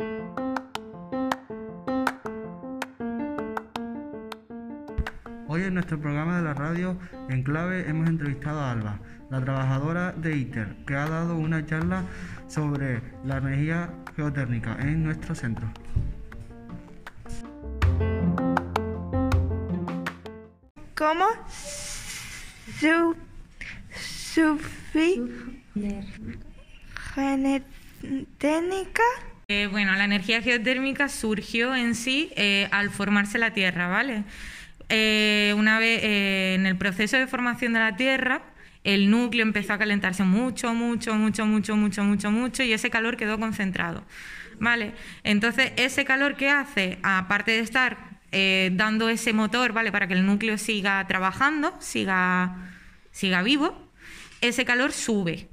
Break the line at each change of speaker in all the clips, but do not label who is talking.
Hoy en nuestro programa de la radio en clave hemos entrevistado a Alba, la trabajadora de ITER, que ha dado una charla sobre la energía geotérmica en nuestro centro.
¿Cómo su, sufrí genética?
Eh, bueno, la energía geotérmica surgió en sí eh, al formarse la Tierra, ¿vale? Eh, una vez en el proceso de formación de la Tierra, el núcleo empezó a calentarse mucho, mucho, mucho, mucho, mucho, mucho, mucho, y ese calor quedó concentrado, ¿vale? Entonces, ese calor que hace, aparte de estar dando ese motor, ¿vale? Para que el núcleo siga trabajando, siga, siga vivo, ese calor sube.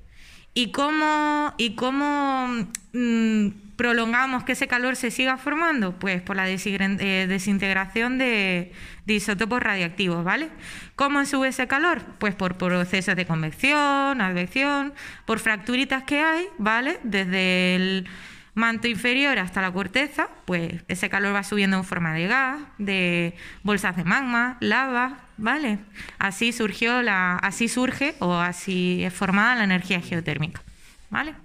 ¿Y cómo, y cómo mm, prolongamos que ese calor se siga formando? Pues por la eh, desintegración de, de isótopos radiactivos, ¿vale? ¿Cómo sube ese calor? Pues por procesos de convección, advección, por fracturitas que hay, ¿vale? Desde el manto inferior hasta la corteza, pues ese calor va subiendo en forma de gas, de bolsas de magma, lava, ¿vale? Así surgió la, así surge o así es formada la energía geotérmica, ¿vale?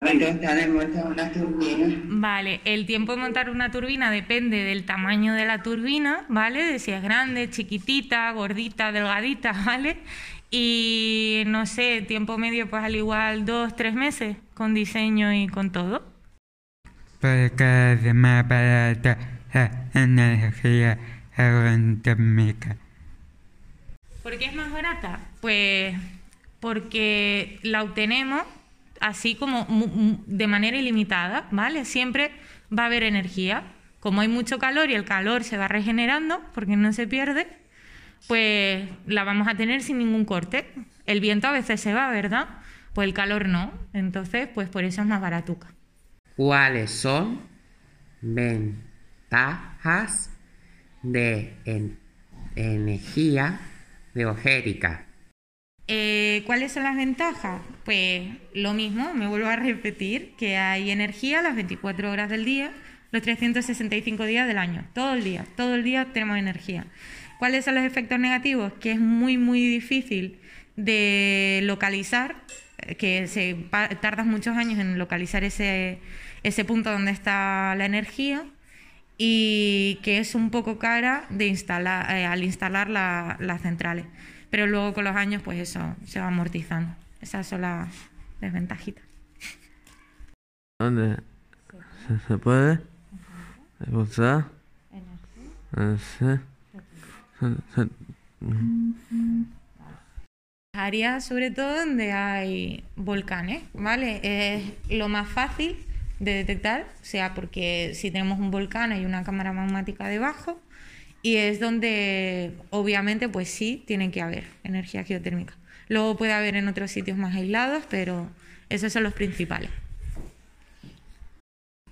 Entonces haremos una turbina.
Vale, el tiempo de montar una turbina depende del tamaño de la turbina, ¿vale? De si es grande, chiquitita, gordita, delgadita, ¿vale? Y no sé, tiempo medio, pues al igual dos, tres meses con diseño y con todo.
Porque es más barata la energía geotérmica.
¿Por qué es más barata? Pues porque la obtenemos así como de manera ilimitada, ¿vale? Siempre va a haber energía. Como hay mucho calor y el calor se va regenerando, porque no se pierde, pues la vamos a tener sin ningún corte. El viento a veces se va, ¿verdad? Pues el calor no. Entonces, pues por eso es más baratuca.
¿Cuáles son ventajas de en- energía geotérmica?
Eh, ¿Cuáles son las ventajas? Pues lo mismo, me vuelvo a repetir, que hay energía las 24 horas del día, los 365 días del año, todo el día, todo el día tenemos energía. ¿Cuáles son los efectos negativos? Que es muy, muy difícil de localizar, eh, que se tardas muchos años en localizar ese, ese punto donde está la energía y que es un poco cara de instalar, eh, al instalar la- las centrales. Pero luego con los años, pues eso se va amortizando. Esas son las desventajitas.
¿Dónde se, puede se-
Áreas sobre todo donde hay volcanes, ¿vale? Es lo más fácil de detectar, o sea, porque si tenemos un volcán hay una cámara magmática debajo y es donde obviamente pues sí tiene que haber energía geotérmica. Luego puede haber en otros sitios más aislados, pero esos son los principales.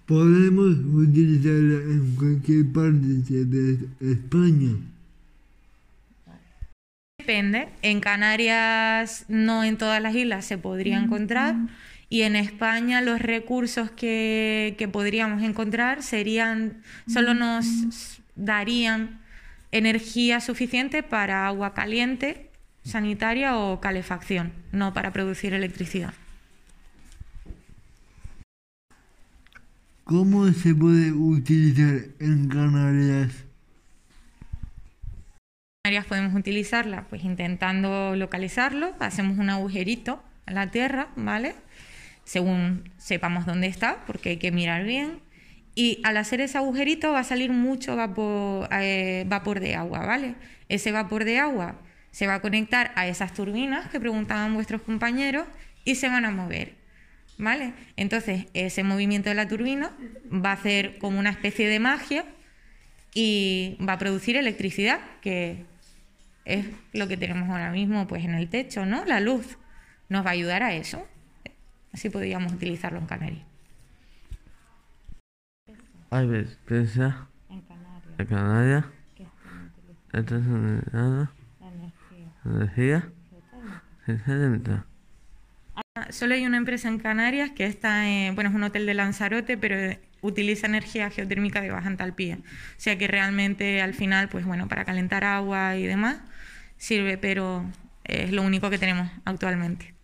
Podemos utilizarla en cualquier parte de España.
Depende. En Canarias, no en todas las islas se podría encontrar. Y en España los recursos que, que podríamos encontrar serían, solo nos darían energía suficiente para agua caliente, sanitaria o calefacción, no para producir electricidad.
¿Cómo se puede utilizar en Canarias?
Canarias podemos utilizarla pues intentando localizarlo, hacemos un agujerito en la tierra, ¿vale? Según sepamos dónde está, porque hay que mirar bien. Y al hacer ese agujerito va a salir mucho vapor, eh, vapor de agua, ¿vale? Ese vapor de agua se va a conectar a esas turbinas que preguntaban vuestros compañeros y se van a mover, ¿vale? Entonces, ese movimiento de la turbina va a hacer como una especie de magia y va a producir electricidad, que es lo que tenemos ahora mismo pues en el techo, ¿no? La luz nos va a ayudar a eso. Así podríamos utilizarlo en Canarias.
Hay veces
En Canarias,
en Canarias. Entonces, nada,
la energía.
Energía.
Una, solo hay una empresa en Canarias que está, en, bueno, es un hotel de Lanzarote, pero utiliza energía geotérmica de baja entalpía. O sea que realmente al final, pues bueno, para calentar agua y demás sirve, pero es lo único que tenemos actualmente.